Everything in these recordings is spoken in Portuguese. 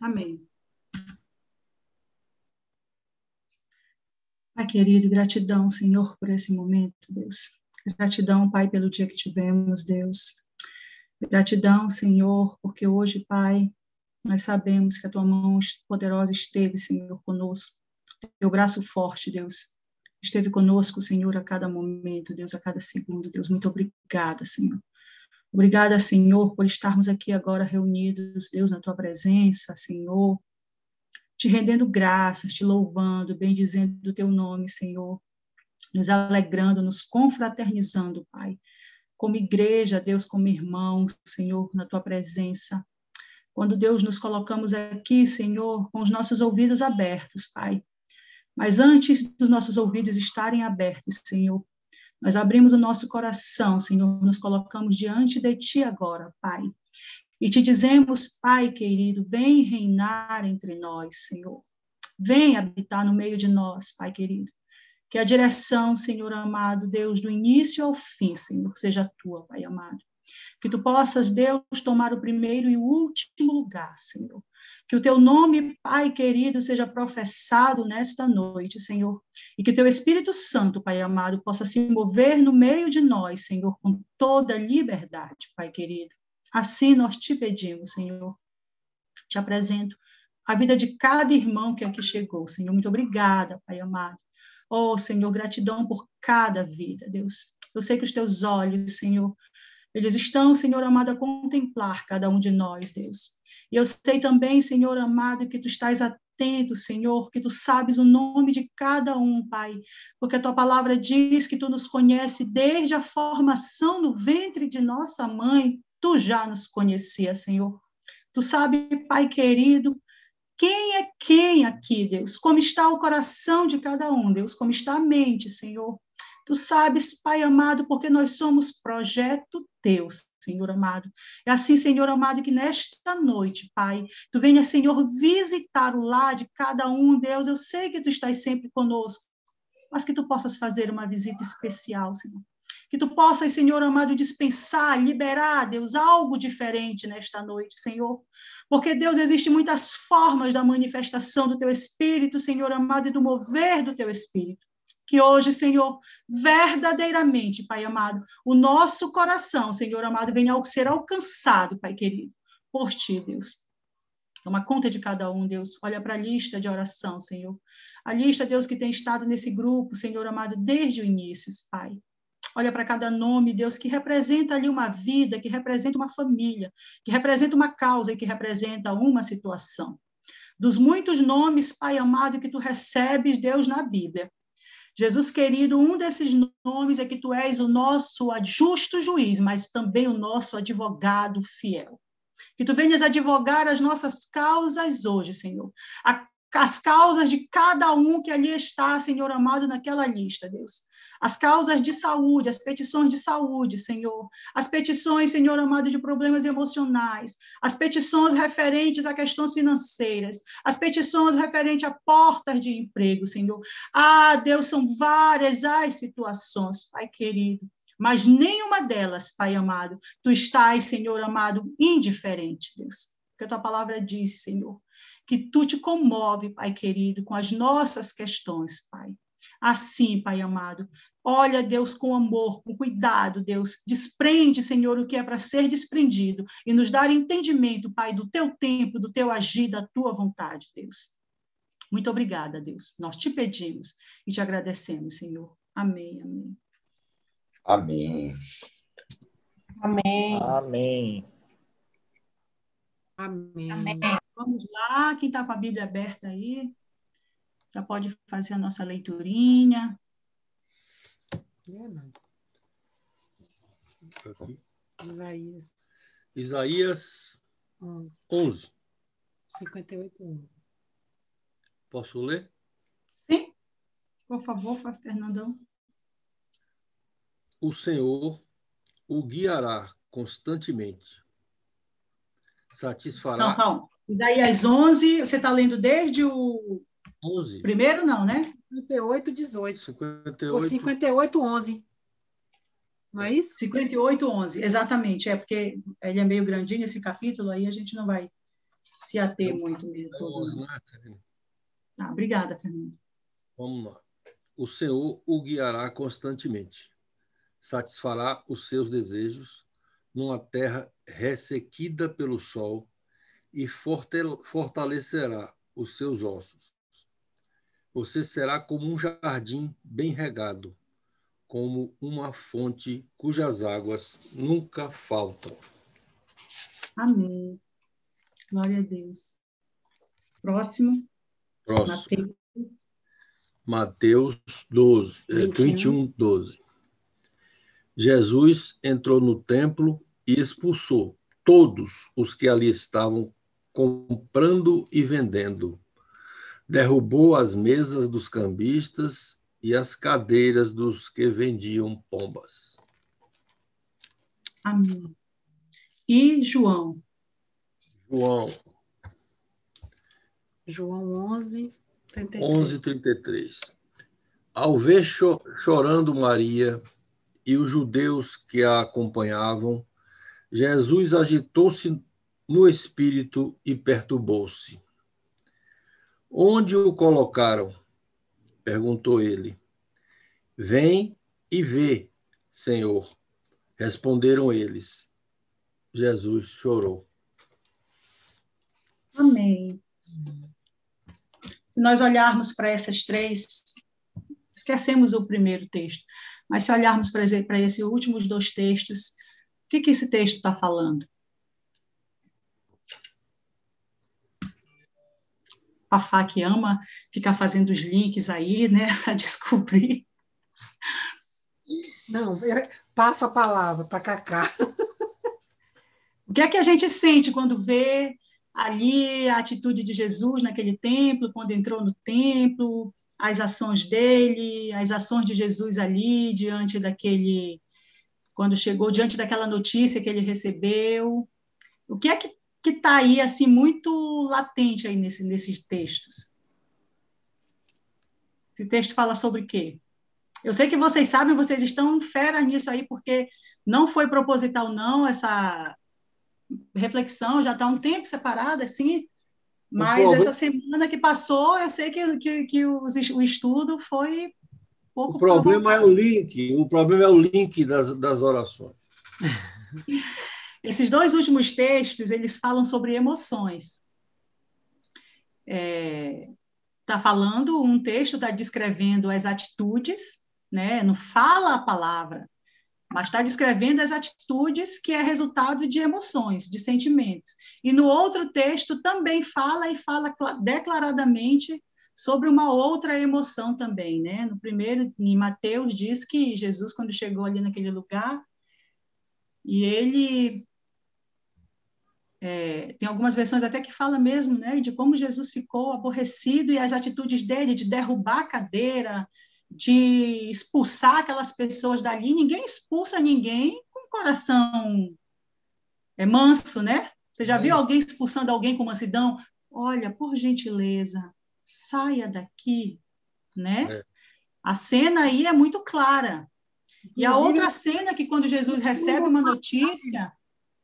Amém. Pai querido, gratidão, Senhor, por esse momento, Deus. Gratidão, Pai, pelo dia que tivemos, Deus. Gratidão, Senhor, porque hoje, Pai, nós sabemos que a tua mão poderosa esteve, Senhor, conosco. Teu braço forte, Deus, esteve conosco, Senhor, a cada momento, Deus, a cada segundo. Deus, muito obrigada, Senhor. Obrigada, Senhor, por estarmos aqui agora reunidos, Deus, na tua presença, Senhor, te rendendo graças, te louvando, bendizendo o teu nome, Senhor, nos alegrando, nos confraternizando, Pai, como igreja, Deus, como irmãos, Senhor, na tua presença. Quando, Deus, nos colocamos aqui, Senhor, com os nossos ouvidos abertos, Pai. Mas antes dos nossos ouvidos estarem abertos, Senhor, nós abrimos o nosso coração, Senhor, nos colocamos diante de Ti agora, Pai. E te dizemos, Pai querido, vem reinar entre nós, Senhor. Vem habitar no meio de nós, Pai querido. Que a direção, Senhor amado, Deus, do início ao fim, Senhor, seja tua, Pai amado. Que tu possas, Deus, tomar o primeiro e o último lugar, Senhor. Que o teu nome, Pai querido, seja professado nesta noite, Senhor. E que teu Espírito Santo, Pai amado, possa se mover no meio de nós, Senhor, com toda liberdade, Pai querido. Assim nós te pedimos, Senhor. Te apresento a vida de cada irmão que aqui chegou, Senhor. Muito obrigada, Pai amado. Oh, Senhor, gratidão por cada vida, Deus. Eu sei que os teus olhos, Senhor, eles estão, Senhor amado, a contemplar cada um de nós, Deus. E eu sei também, Senhor amado, que tu estás atento, Senhor, que tu sabes o nome de cada um, Pai, porque a tua palavra diz que tu nos conhece desde a formação no ventre de nossa mãe, tu já nos conhecias, Senhor. Tu sabe, Pai querido, quem é quem aqui, Deus? Como está o coração de cada um, Deus? Como está a mente, Senhor? Tu sabes, Pai amado, porque nós somos projeto teu, Senhor amado. É assim, Senhor amado, que nesta noite, Pai, tu venha, Senhor, visitar o lar de cada um, Deus. Eu sei que tu estás sempre conosco, mas que tu possas fazer uma visita especial, Senhor. Que tu possas, Senhor amado, dispensar, liberar, Deus, algo diferente nesta noite, Senhor. Porque, Deus, existem muitas formas da manifestação do teu Espírito, Senhor amado, e do mover do teu Espírito que hoje, Senhor, verdadeiramente, Pai amado, o nosso coração, Senhor amado, venha a ser alcançado, Pai querido, por Ti, Deus. Toma conta de cada um, Deus. Olha para a lista de oração, Senhor. A lista, Deus, que tem estado nesse grupo, Senhor amado, desde o início, Pai. Olha para cada nome, Deus, que representa ali uma vida, que representa uma família, que representa uma causa e que representa uma situação. Dos muitos nomes, Pai amado, que tu recebes, Deus, na Bíblia, Jesus querido, um desses nomes é que tu és o nosso justo juiz, mas também o nosso advogado fiel. Que tu venhas advogar as nossas causas hoje, Senhor. as causas de cada um que ali está, Senhor amado, naquela lista, Deus as causas de saúde, as petições de saúde, Senhor, as petições, Senhor amado, de problemas emocionais, as petições referentes a questões financeiras, as petições referentes a portas de emprego, Senhor. Ah, Deus, são várias as situações, Pai querido, mas nenhuma delas, Pai amado, tu estás, Senhor amado, indiferente, Deus. Porque a tua palavra diz, Senhor, que tu te comove, Pai querido, com as nossas questões, Pai. Assim, Pai amado, olha, Deus, com amor, com cuidado, Deus, desprende, Senhor, o que é para ser desprendido e nos dar entendimento, Pai, do teu tempo, do teu agir, da tua vontade, Deus. Muito obrigada, Deus. Nós te pedimos e te agradecemos, Senhor. Amém, amém. Amém. Amém. Amém. Amém. Amém. Vamos lá, quem está com a Bíblia aberta aí? Já pode fazer a nossa leiturinha. Aqui. Isaías. Isaías 11. 11. 58, 11. Posso ler? Sim. Por favor, Fernandão. O Senhor o guiará constantemente. Satisfará. Não, calma. Isaías 11, você está lendo desde o 11. Primeiro não, né? 58, 18. 58. Ou 58, 11. Não é isso? 58, 11, exatamente. É porque ele é meio grandinho esse capítulo, aí a gente não vai se ater muito mesmo. É 11, né? Ah, obrigada, Fernando. Vamos lá. O Senhor o guiará constantemente, satisfará os seus desejos numa terra ressequida pelo sol e fortale- fortalecerá os seus ossos. Você será como um jardim bem regado, como uma fonte cujas águas nunca faltam. Amém. Glória a Deus. Próximo, Próximo. Mateus. Mateus 12, eh, 21. 21, 12. Jesus entrou no templo e expulsou todos os que ali estavam comprando e vendendo. Derrubou as mesas dos cambistas e as cadeiras dos que vendiam pombas. Amém. E João. João João 11, 33. 11, 33. Ao ver cho- chorando Maria e os judeus que a acompanhavam, Jesus agitou-se no espírito e perturbou-se. Onde o colocaram? perguntou ele. Vem e vê, Senhor. Responderam eles. Jesus chorou. Amém. Se nós olharmos para essas três, esquecemos o primeiro texto, mas se olharmos para esse, para esses últimos dois textos, o que, que esse texto está falando? Fafá que ama ficar fazendo os links aí, né, para descobrir. Não, é- passa a palavra para Cacá. O que é que a gente sente quando vê ali a atitude de Jesus naquele templo, quando entrou no templo, as ações dele, as ações de Jesus ali diante daquele quando chegou diante daquela notícia que ele recebeu. O que é que que está aí assim muito latente aí nesse, nesses textos? Esse texto fala sobre o quê? Eu sei que vocês sabem, vocês estão fera nisso aí, porque não foi proposital não essa reflexão, já está um tempo separada, assim, mas essa semana que passou, eu sei que, que, que os- o estudo foi pouco O problema é provocado. o link, o problema é o link das, das orações. Esses dois últimos textos, eles falam sobre emoções. Está falando, um texto está descrevendo as atitudes, né? não fala a palavra, mas está descrevendo as atitudes que é resultado de emoções, de sentimentos. E no outro texto também fala e fala cla- declaradamente sobre uma outra emoção também, né? No primeiro, em Mateus diz que Jesus quando chegou ali naquele lugar e ele é, tem algumas versões até que fala mesmo, né, de como Jesus ficou aborrecido e as atitudes dele de derrubar a cadeira, de expulsar aquelas pessoas dali. Ninguém expulsa ninguém com coração é manso, né? Você já viu Sim. alguém expulsando alguém com mansidão? Olha, por gentileza, saia daqui, né? É. A cena aí é muito clara. E a outra cena que quando Jesus recebe uma notícia,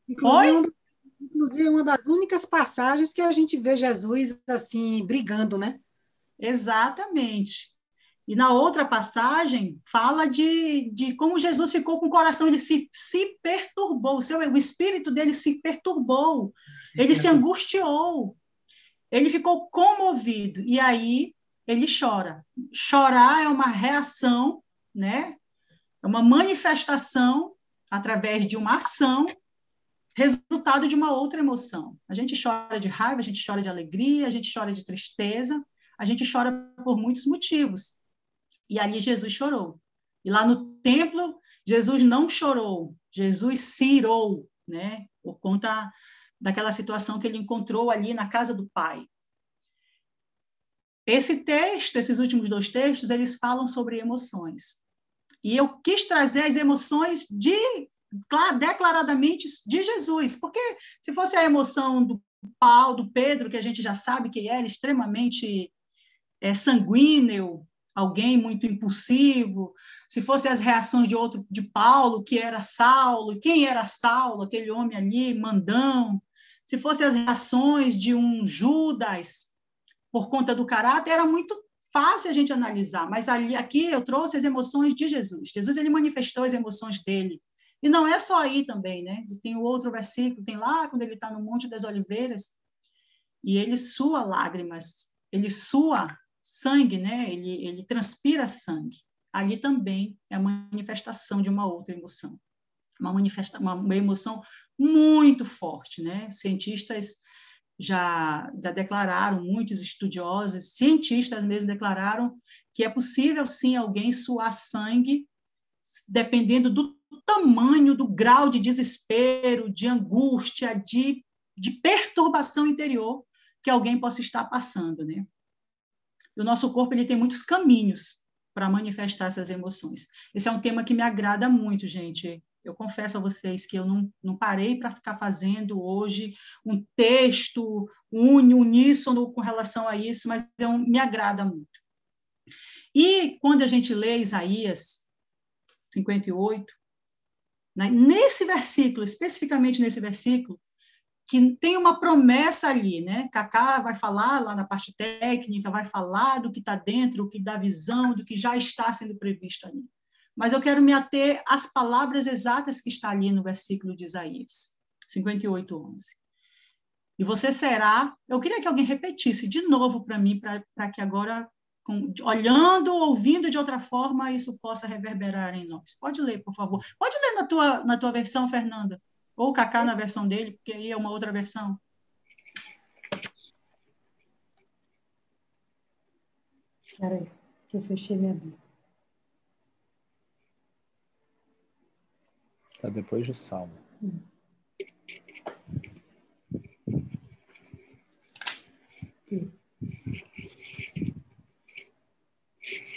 Inclusive, inclusive, uma das únicas passagens que a gente vê Jesus assim brigando, né? Exatamente. E na outra passagem, fala de, de como Jesus ficou com o coração, ele se, se perturbou, o, seu, o espírito dele se perturbou, ele se angustiou, ele ficou comovido, e aí ele chora. Chorar é uma reação, né? É uma manifestação através de uma ação, resultado de uma outra emoção. A gente chora de raiva, a gente chora de alegria, a gente chora de tristeza, a gente chora por muitos motivos. E ali Jesus chorou. E lá no templo, Jesus não chorou, Jesus se irou, né? Por conta daquela situação que ele encontrou ali na casa do Pai. Esse texto, esses últimos dois textos, eles falam sobre emoções. E eu quis trazer as emoções de declaradamente de Jesus, porque se fosse a emoção do Paulo, do Pedro, que a gente já sabe que era extremamente é, sanguíneo, alguém muito impulsivo, se fosse as reações de outro, de Paulo, que era Saulo, quem era Saulo, aquele homem ali, mandão, se fossem as reações de um Judas por conta do caráter, era muito fácil a gente analisar, mas ali aqui eu trouxe as emoções de Jesus. Jesus ele manifestou as emoções dele. E não é só aí também, né? Tem o outro versículo, tem lá quando ele está no Monte das Oliveiras, e ele sua lágrimas, ele sua sangue, né? Ele, ele transpira sangue. Ali também é a manifestação de uma outra emoção. Uma, manifesta, uma, uma emoção muito forte, né? Cientistas já, já declararam, muitos estudiosos, cientistas mesmo declararam que é possível sim alguém suar sangue, dependendo do tamanho, do grau de desespero, de angústia, de, de perturbação interior que alguém possa estar passando, né? o nosso corpo ele tem muitos caminhos para manifestar essas emoções. Esse é um tema que me agrada muito, gente. Eu confesso a vocês que eu não, não parei para ficar fazendo hoje um texto uníssono com relação a isso, mas é um, me agrada muito. E quando a gente lê Isaías 58, né, nesse versículo, especificamente nesse versículo, que tem uma promessa ali, né? Cacá vai falar lá na parte técnica, vai falar do que está dentro, do que dá visão, do que já está sendo previsto ali mas eu quero me ater às palavras exatas que está ali no versículo de Isaías 58, 11. E você será. Eu queria que alguém repetisse de novo para mim, para que agora, com, olhando, ouvindo de outra forma, isso possa reverberar em nós. Pode ler, por favor. Pode ler na tua, na tua versão, Fernanda. Ou o Cacá na versão dele, porque aí é uma outra versão. Espera aí, que eu fechei minha Bíblia. Está depois de Salmo.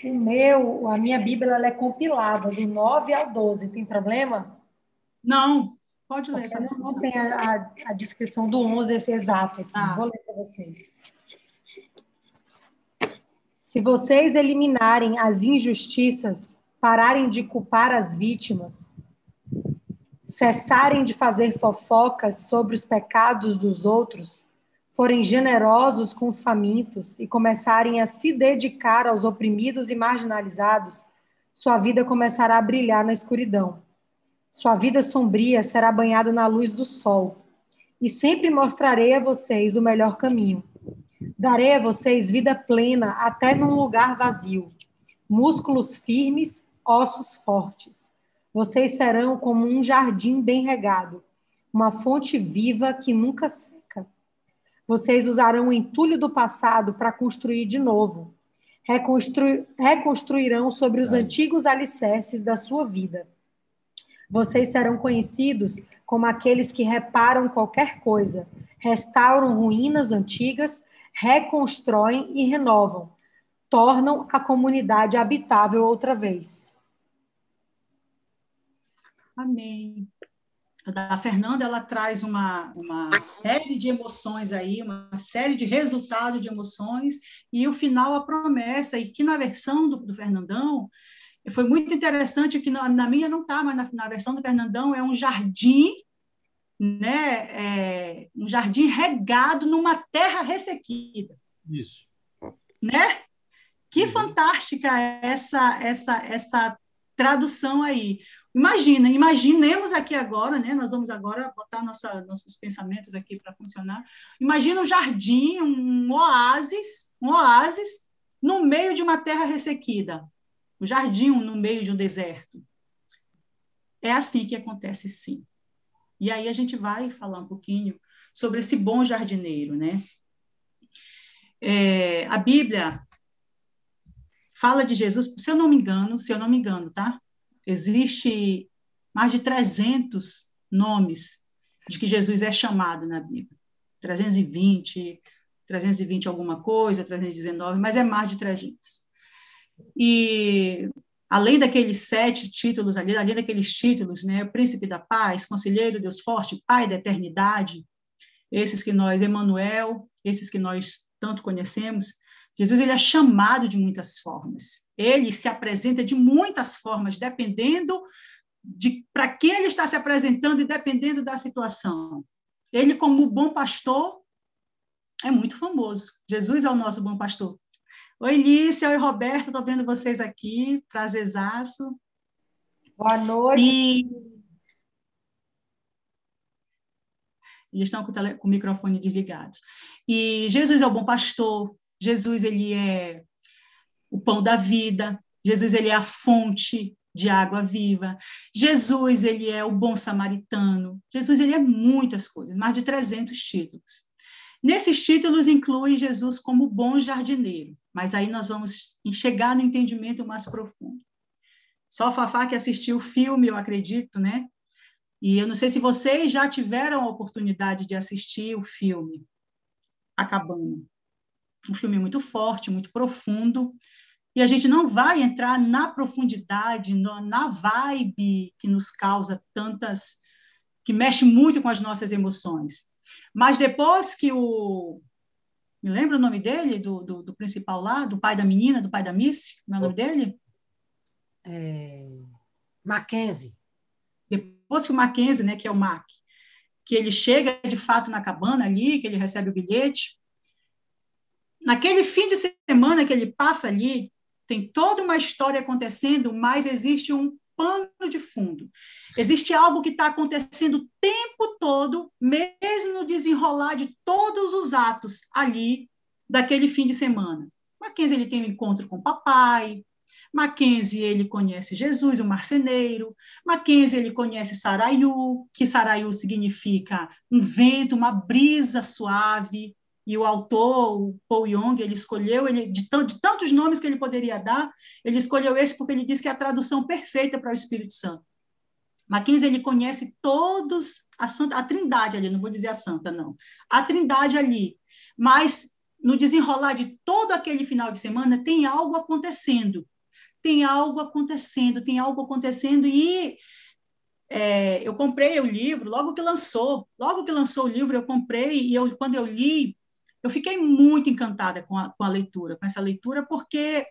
O meu, a minha Bíblia ela é compilada do 9 ao 12. Tem problema? Não, pode ler essa descrição. Não tem a, a, a, descrição do 11, esse exato. Assim. Ah. Vou ler para vocês. Se vocês eliminarem as injustiças, pararem de culpar as vítimas, cessarem de fazer fofocas sobre os pecados dos outros, forem generosos com os famintos e começarem a se dedicar aos oprimidos e marginalizados, sua vida começará a brilhar na escuridão. Sua vida sombria será banhada na luz do sol. E sempre mostrarei a vocês o melhor caminho. Darei a vocês vida plena até num lugar vazio, músculos firmes, ossos fortes vocês serão como um jardim bem regado, uma fonte viva que nunca seca. Vocês usarão o entulho do passado para construir de novo. Reconstru... Reconstruirão sobre os antigos alicerces da sua vida. Vocês serão conhecidos como aqueles que reparam qualquer coisa, restauram ruínas antigas, reconstroem e renovam, tornam a comunidade habitável outra vez. Amém. A Fernanda ela traz uma, uma série de emoções aí, uma série de resultados de emoções, e o final a promessa, e que na versão do, do Fernandão foi muito interessante, que na, na minha não está, mas na, na, versão do Fernandão é um jardim, né, é, um jardim regado numa terra ressequida. Isso. Né? Que uhum. fantástica essa, essa, essa tradução aí. Imagina, imaginemos aqui agora, né? Nós vamos agora botar nossa, nossos pensamentos aqui para funcionar. Imagina um jardim, um oásis, um oásis no meio de uma terra ressequida. O jardim no meio de um deserto. É assim que acontece, sim. E aí a gente vai falar um pouquinho sobre esse bom jardineiro, né? É, a Bíblia fala de Jesus, se eu não me engano, se eu não me engano, tá? Existe mais de 300 nomes de que Jesus é chamado na Bíblia. 320, 320 alguma coisa, 319, mas é mais de 300. E além daqueles sete títulos ali, além daqueles títulos, né, Príncipe da Paz, Conselheiro Deus Forte, Pai da Eternidade, esses que nós, Emmanuel, esses que nós tanto conhecemos, Jesus ele é chamado de muitas formas. Ele se apresenta de muitas formas, dependendo de para quem ele está se apresentando e dependendo da situação. ele, como bom pastor, é muito famoso. Jesus é o nosso bom pastor. Oi, Lícia, oi, Roberto, estou vendo vocês aqui, prazerzaço. Boa noite. E... Eles estão com o, tele... com o microfone desligados. E Jesus é o bom pastor, Jesus ele é o pão da vida, Jesus ele é a fonte de água viva. Jesus ele é o bom samaritano. Jesus ele é muitas coisas, mais de 300 títulos. Nesses títulos inclui Jesus como bom jardineiro, mas aí nós vamos chegar no entendimento mais profundo. Só Fafá que assistiu o filme, eu acredito, né? E eu não sei se vocês já tiveram a oportunidade de assistir o filme Acabando. Um filme muito forte, muito profundo, e a gente não vai entrar na profundidade, na vibe que nos causa tantas, que mexe muito com as nossas emoções. Mas depois que o. Me lembra o nome dele, do, do, do principal lá, do pai da menina, do pai da Miss? Como é o nome dele? É... Mackenzie. Depois que o Mackenzie, né, que é o Mac, que ele chega de fato na cabana ali, que ele recebe o bilhete, naquele fim de semana que ele passa ali, tem toda uma história acontecendo, mas existe um pano de fundo. Existe algo que está acontecendo o tempo todo, mesmo no desenrolar de todos os atos ali daquele fim de semana. Mackenzie ele tem um encontro com o papai, Mackenzie ele conhece Jesus, o marceneiro, Mackenzie ele conhece Saraiu, que Saraiu significa um vento, uma brisa suave, e o autor, o Paul Young, ele escolheu, ele, de, de tantos nomes que ele poderia dar, ele escolheu esse porque ele diz que é a tradução perfeita para o Espírito Santo. Mackenzie, ele conhece todos, a, Santa, a trindade ali, não vou dizer a santa, não, a trindade ali, mas no desenrolar de todo aquele final de semana tem algo acontecendo, tem algo acontecendo, tem algo acontecendo, e é, eu comprei o livro logo que lançou, logo que lançou o livro eu comprei, e eu, quando eu li, eu fiquei muito encantada com a, com a leitura, com essa leitura, porque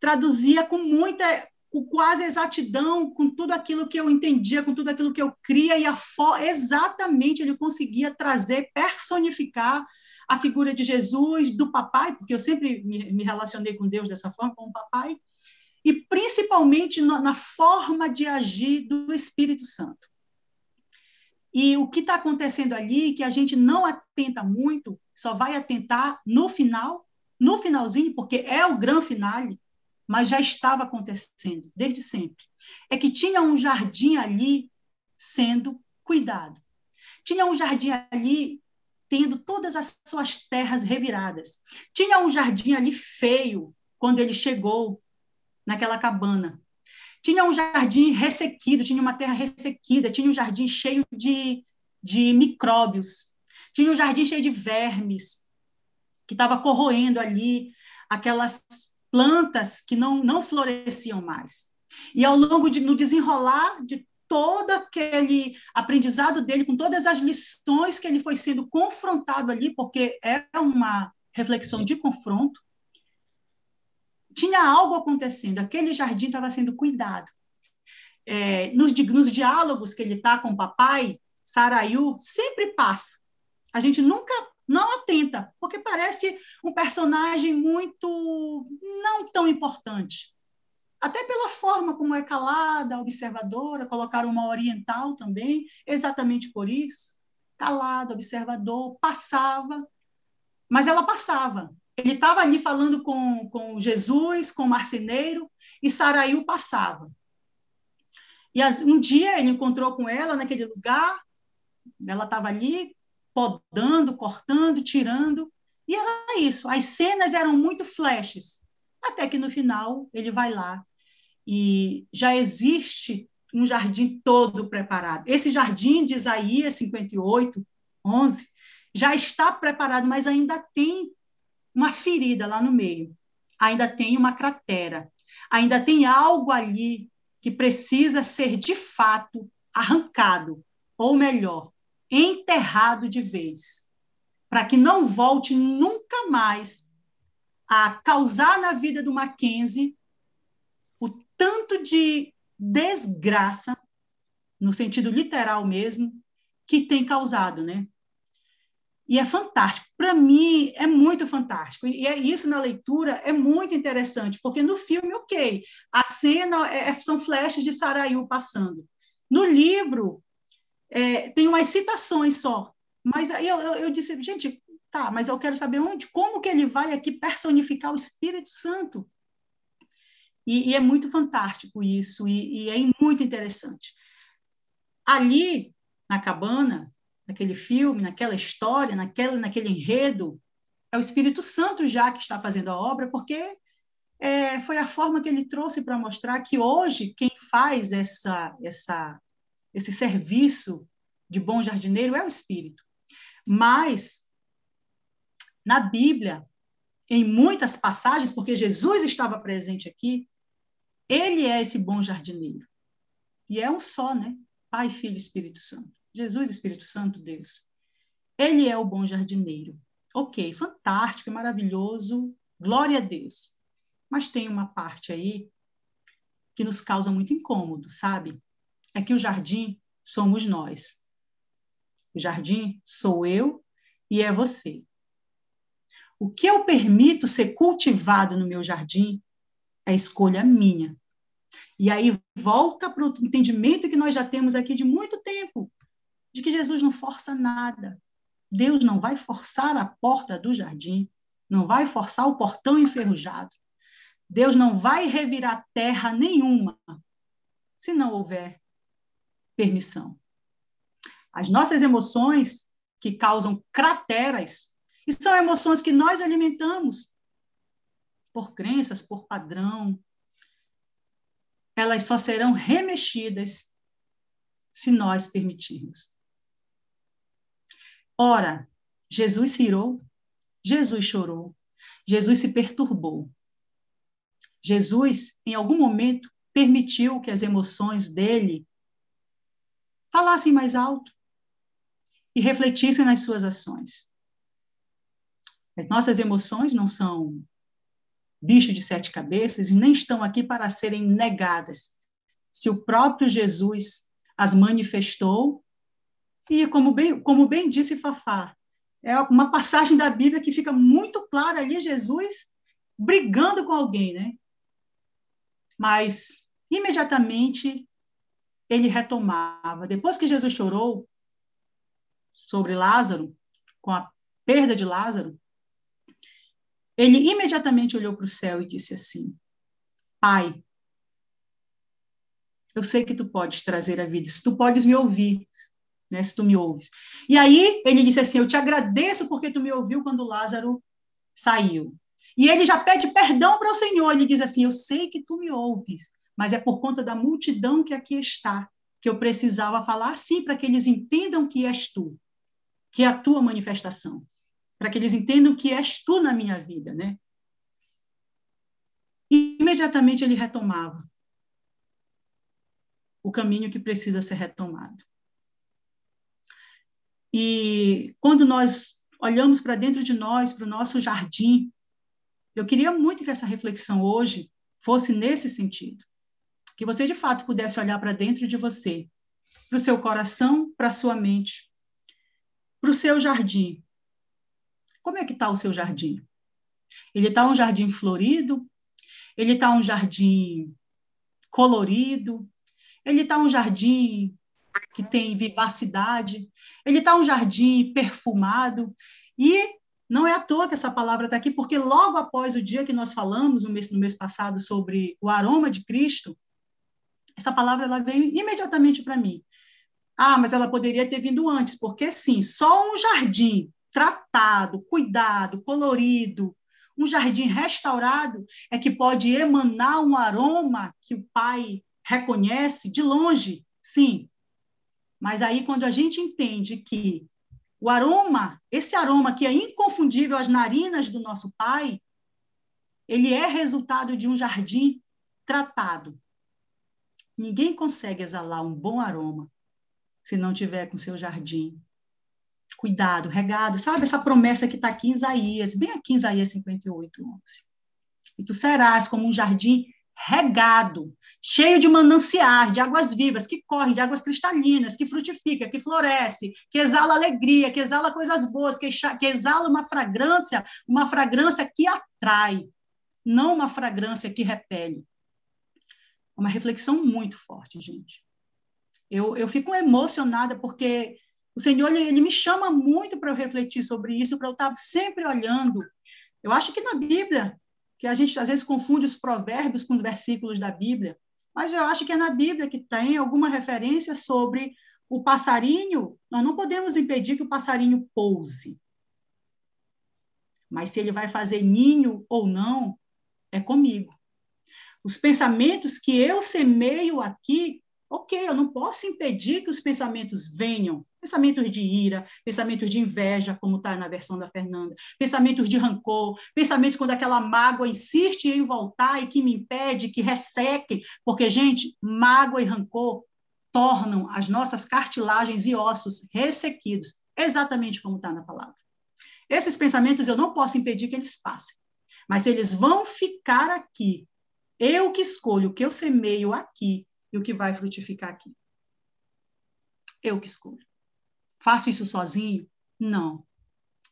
traduzia com muita, com quase exatidão, com tudo aquilo que eu entendia, com tudo aquilo que eu cria, e exatamente ele conseguia trazer, personificar a figura de Jesus, do papai, porque eu sempre me, me relacionei com Deus dessa forma, com o papai, e principalmente na forma de agir do Espírito Santo. E o que está acontecendo ali, que a gente não atenta muito, só vai atentar no final, no finalzinho, porque é o grande finale, mas já estava acontecendo desde sempre. É que tinha um jardim ali sendo cuidado. Tinha um jardim ali tendo todas as suas terras reviradas. Tinha um jardim ali feio quando ele chegou naquela cabana. Tinha um jardim ressequido, tinha uma terra ressequida, tinha um jardim cheio de, de micróbios, tinha um jardim cheio de vermes, que estava corroendo ali aquelas plantas que não, não floresciam mais. E ao longo de, no desenrolar de todo aquele aprendizado dele, com todas as lições que ele foi sendo confrontado ali, porque é uma reflexão de confronto, tinha algo acontecendo, aquele jardim estava sendo cuidado. É, nos, nos, diálogos que ele está com o papai, Saraiu sempre passa. A gente nunca não atenta, porque parece um personagem muito não tão importante. Até pela forma como é calada, observadora, colocaram uma oriental também, exatamente por isso. Calado, observador, passava, mas ela passava. Ele estava ali falando com, com Jesus, com o marceneiro, e Saraiu passava. E as, um dia ele encontrou com ela naquele lugar, ela estava ali podando, cortando, tirando, e era isso. As cenas eram muito flashes, até que no final ele vai lá e já existe um jardim todo preparado. Esse jardim de Isaías 58, 11, já está preparado, mas ainda tem uma ferida lá no meio, ainda tem uma cratera, ainda tem algo ali que precisa ser de fato arrancado, ou melhor, enterrado de vez, para que não volte nunca mais a causar na vida do Mackenzie o tanto de desgraça, no sentido literal mesmo, que tem causado, né? E é fantástico. Para mim, é muito fantástico. E é isso na leitura é muito interessante, porque no filme, ok, a cena é, é são flashes de Sarayu passando. No livro, é, tem umas citações só. Mas aí eu, eu, eu, disse, gente, tá, mas eu quero saber onde, como que ele vai aqui personificar o Espírito Santo. E, e é muito fantástico isso, e, e é muito interessante. Ali, na cabana, naquele filme, naquela história, naquela, naquele enredo, é o Espírito Santo já que está fazendo a obra, porque é, foi a forma que ele trouxe para mostrar que hoje quem faz essa, essa, esse serviço de bom jardineiro é o Espírito. Mas, na Bíblia, em muitas passagens, porque Jesus estava presente aqui, ele é esse bom jardineiro. E é um só, né? Pai, Filho e Espírito Santo. Jesus, Espírito Santo, Deus. Ele é o bom jardineiro. Ok, fantástico, maravilhoso, glória a Deus. Mas tem uma parte aí que nos causa muito incômodo, sabe? É que o jardim somos nós. O jardim sou eu e é você. O que eu permito ser cultivado no meu jardim é escolha minha. E aí volta para o entendimento que nós já temos aqui de muito tempo de que Jesus não força nada. Deus não vai forçar a porta do jardim, não vai forçar o portão enferrujado. Deus não vai revirar terra nenhuma se não houver permissão. As nossas emoções que causam crateras, e são emoções que nós alimentamos por crenças, por padrão, elas só serão remexidas se nós permitirmos. Ora, Jesus se irou, Jesus chorou, Jesus se perturbou. Jesus, em algum momento, permitiu que as emoções dele falassem mais alto e refletissem nas suas ações. As nossas emoções não são bicho de sete cabeças e nem estão aqui para serem negadas. Se o próprio Jesus as manifestou e como bem, como bem disse Fafá, é uma passagem da Bíblia que fica muito clara ali, Jesus brigando com alguém, né? Mas, imediatamente, ele retomava. Depois que Jesus chorou sobre Lázaro, com a perda de Lázaro, ele imediatamente olhou para o céu e disse assim: Pai, eu sei que tu podes trazer a vida, se tu podes me ouvir, né, se tu me ouves. E aí ele disse assim: Eu te agradeço porque tu me ouviu quando Lázaro saiu. E ele já pede perdão para o Senhor. Ele diz assim: Eu sei que tu me ouves, mas é por conta da multidão que aqui está que eu precisava falar assim para que eles entendam que és tu, que é a tua manifestação, para que eles entendam que és tu na minha vida, né? E imediatamente ele retomava o caminho que precisa ser retomado. E quando nós olhamos para dentro de nós, para o nosso jardim, eu queria muito que essa reflexão hoje fosse nesse sentido. Que você, de fato, pudesse olhar para dentro de você, para o seu coração, para a sua mente, para o seu jardim. Como é que está o seu jardim? Ele está um jardim florido? Ele está um jardim colorido? Ele está um jardim que tem vivacidade, ele está um jardim perfumado, e não é à toa que essa palavra está aqui, porque logo após o dia que nós falamos, no mês, no mês passado, sobre o aroma de Cristo, essa palavra ela veio imediatamente para mim. Ah, mas ela poderia ter vindo antes, porque sim, só um jardim tratado, cuidado, colorido, um jardim restaurado é que pode emanar um aroma que o pai reconhece de longe, sim, mas aí, quando a gente entende que o aroma, esse aroma que é inconfundível às narinas do nosso pai, ele é resultado de um jardim tratado. Ninguém consegue exalar um bom aroma se não tiver com seu jardim cuidado, regado. Sabe essa promessa que está aqui em Isaías, bem aqui em Isaías 58, 11. E tu serás como um jardim regado, cheio de mananciais, de águas vivas, que correm, de águas cristalinas, que frutifica, que floresce, que exala alegria, que exala coisas boas, que, exala uma fragrância, uma fragrância que atrai, não uma fragrância que repele. Uma reflexão muito forte, gente. Eu, eu fico emocionada porque o Senhor ele, ele me chama muito para eu refletir sobre isso, para eu estar sempre olhando. Eu acho que na Bíblia que a gente às vezes confunde os provérbios com os versículos da Bíblia, mas eu acho que é na Bíblia que tem alguma referência sobre o passarinho. Nós não podemos impedir que o passarinho pouse. Mas se ele vai fazer ninho ou não, é comigo. Os pensamentos que eu semeio aqui Ok, eu não posso impedir que os pensamentos venham, pensamentos de ira, pensamentos de inveja, como está na versão da Fernanda, pensamentos de rancor, pensamentos quando aquela mágoa insiste em voltar e que me impede, que resseque, porque, gente, mágoa e rancor tornam as nossas cartilagens e ossos ressequidos, exatamente como está na palavra. Esses pensamentos eu não posso impedir que eles passem, mas eles vão ficar aqui. Eu que escolho o que eu semeio aqui, e o que vai frutificar aqui. Eu que escolho. Faço isso sozinho? Não.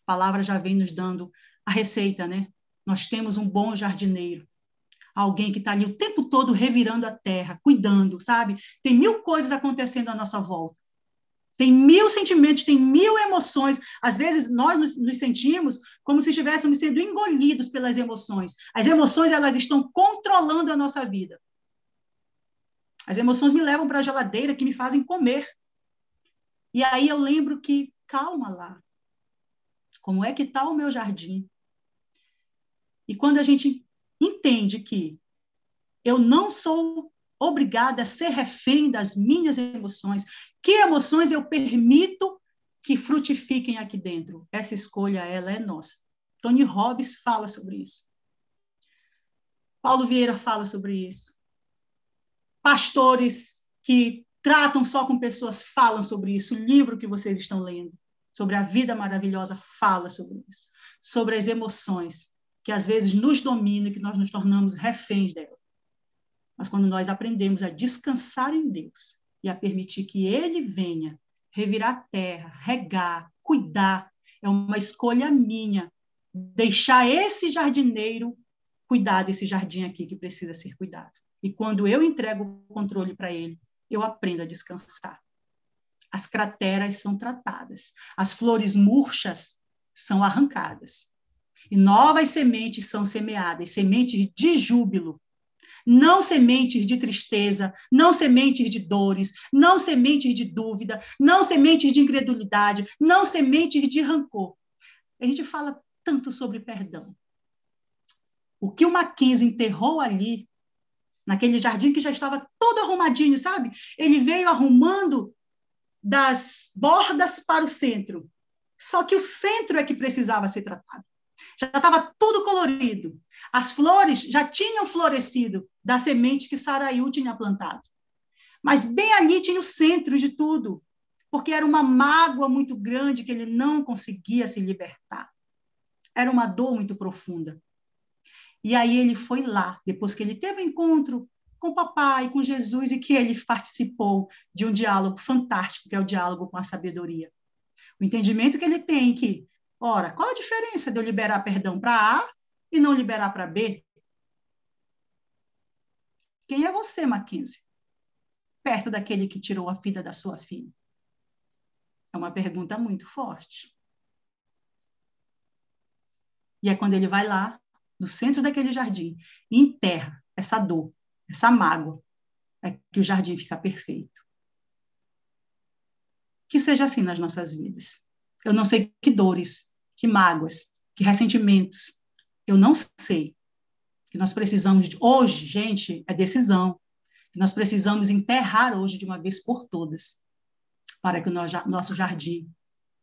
A palavra já vem nos dando a receita, né? Nós temos um bom jardineiro, alguém que está ali o tempo todo revirando a terra, cuidando, sabe? Tem mil coisas acontecendo à nossa volta. Tem mil sentimentos, tem mil emoções. Às vezes nós nos, nos, sentimos como se estivéssemos sendo engolidos pelas emoções. As emoções elas estão controlando a nossa vida. As emoções me levam para a geladeira, que me fazem comer. E aí eu lembro que, calma lá, como é que está o meu jardim? E quando a gente entende que eu não sou obrigada a ser refém das minhas emoções, que emoções eu permito que frutifiquem aqui dentro? Essa escolha, ela é nossa. Tony Robbins fala sobre isso. Paulo Vieira fala sobre isso pastores que tratam só com pessoas falam sobre isso. O livro que vocês estão lendo sobre a vida maravilhosa fala sobre isso, sobre as emoções que às vezes nos dominam e que nós nos tornamos reféns dela. Mas quando nós aprendemos a descansar em Deus e a permitir que Ele venha revirar a terra, regar, cuidar, é uma escolha minha deixar esse jardineiro cuidar desse jardim aqui que precisa ser cuidado. E quando eu entrego o controle para ele, eu aprendo a descansar. As crateras são tratadas, as flores murchas são arrancadas. E novas sementes são semeadas, sementes de júbilo, não sementes de tristeza, não sementes de dores, não sementes de dúvida, não sementes de incredulidade, não sementes de rancor. A gente fala tanto sobre perdão. O que o Mackenzie enterrou ali naquele jardim que já estava todo arrumadinho, sabe? Ele veio arrumando das bordas para o centro. Só que o centro é que precisava ser tratado. Já estava tudo colorido. As flores já tinham florescido da semente que Saraiu tinha plantado. Mas bem ali tinha o centro de tudo, porque era uma mágoa muito grande que ele não conseguia se libertar. Era uma dor muito profunda. E aí ele foi lá, depois que ele teve um encontro com o papai, com Jesus, e que ele participou de um diálogo fantástico, que é o diálogo com a sabedoria. O entendimento que ele tem que, ora, qual a diferença de eu liberar perdão para A e não liberar para B? Quem é você, Mackenzie? Perto daquele que tirou a vida da sua filha. É uma pergunta muito forte. E é quando ele vai lá no centro daquele jardim, e enterra essa dor, essa mágoa, é que o jardim fica perfeito. Que seja assim nas nossas vidas. Eu não sei que dores, que mágoas, que ressentimentos. Eu não sei. Que nós precisamos de. Hoje, gente, é decisão. Que nós precisamos enterrar hoje de uma vez por todas. Para que o nosso jardim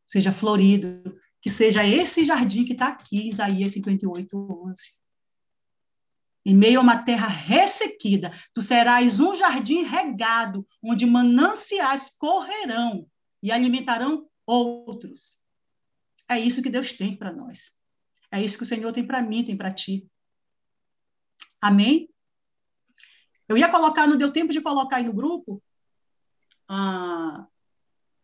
seja florido, que seja esse jardim que está aqui, Isaías 58, 11. Em meio a uma terra ressequida, tu serás um jardim regado, onde mananciais correrão e alimentarão outros. É isso que Deus tem para nós. É isso que o Senhor tem para mim, tem para ti. Amém? Eu ia colocar, não deu tempo de colocar aí no grupo ah,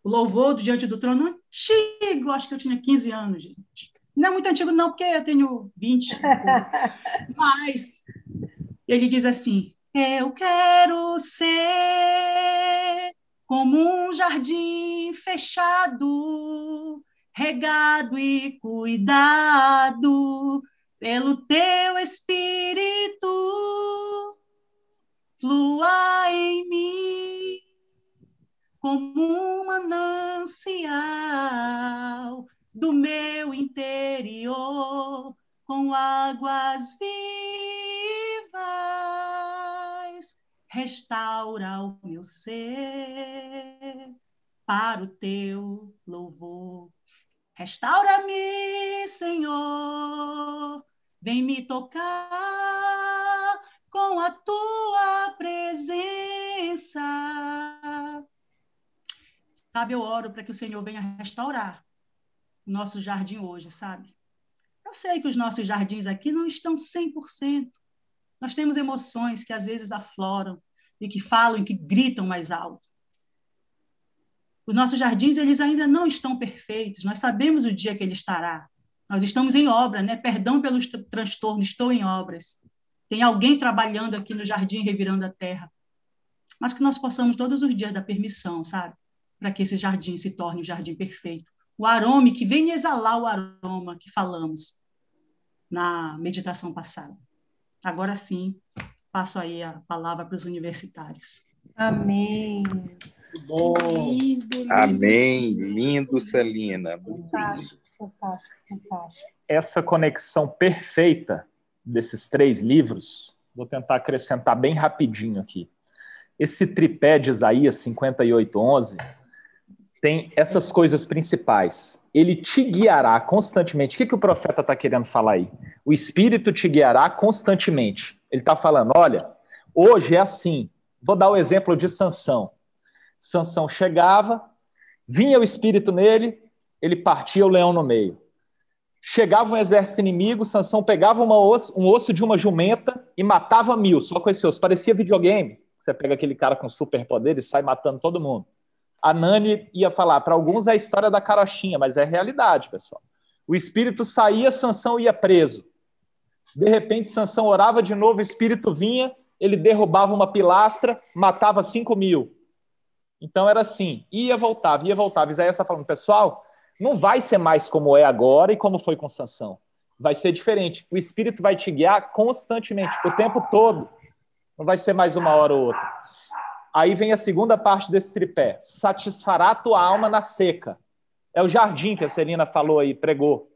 o louvor do Diante do Trono antigo, acho que eu tinha 15 anos, gente. Não é muito antigo, não, porque eu tenho 20. Mas ele diz assim: Eu quero ser como um jardim fechado, regado e cuidado pelo teu espírito, flua em mim como um manancial do meu interior, com águas vivas, restaura o meu ser para o teu louvor. Restaura-me, Senhor, Vem me tocar com a tua presença. Sabe, eu oro para que o Senhor venha restaurar o nosso jardim hoje, sabe? Eu sei que os nossos jardins aqui não estão 100%. Nós temos emoções que às vezes afloram e que falam e que gritam mais alto. Os nossos jardins, eles ainda não estão perfeitos. Nós sabemos o dia que ele estará. Nós estamos em obra, né? Perdão pelos transtornos, estou em obras. Tem alguém trabalhando aqui no jardim, revirando a terra. Mas que nós possamos todos os dias dar permissão, sabe? Para que esse jardim se torne o jardim perfeito. O aroma que vem exalar o aroma que falamos na meditação passada. Agora sim, passo aí a palavra para os universitários. Amém. Bom. Lindo, lindo. Amém. Lindo, Celina. Lindo. Fantástico. Essa conexão perfeita desses três livros, vou tentar acrescentar bem rapidinho aqui. Esse tripé de Isaías 58:11 tem essas coisas principais. Ele te guiará constantemente. O que, que o profeta está querendo falar aí? O Espírito te guiará constantemente. Ele está falando: olha, hoje é assim. Vou dar o exemplo de Sansão. Sansão chegava, vinha o Espírito nele, ele partia o leão no meio. Chegava um exército inimigo, Sansão pegava osso, um osso de uma jumenta e matava mil, só com esse osso. Parecia videogame. Você pega aquele cara com superpoder e sai matando todo mundo. A Nani ia falar, para alguns é a história da carochinha, mas é realidade, pessoal. O espírito saía, Sansão ia preso. De repente, Sansão orava de novo, o espírito vinha, ele derrubava uma pilastra, matava cinco mil. Então era assim, ia, voltava, ia, voltava. Isaías está falando, pessoal, não vai ser mais como é agora e como foi com Sansão. Vai ser diferente. O Espírito vai te guiar constantemente, o tempo todo. Não vai ser mais uma hora ou outra. Aí vem a segunda parte desse tripé: satisfará tua alma na seca. É o jardim que a Celina falou aí, pregou.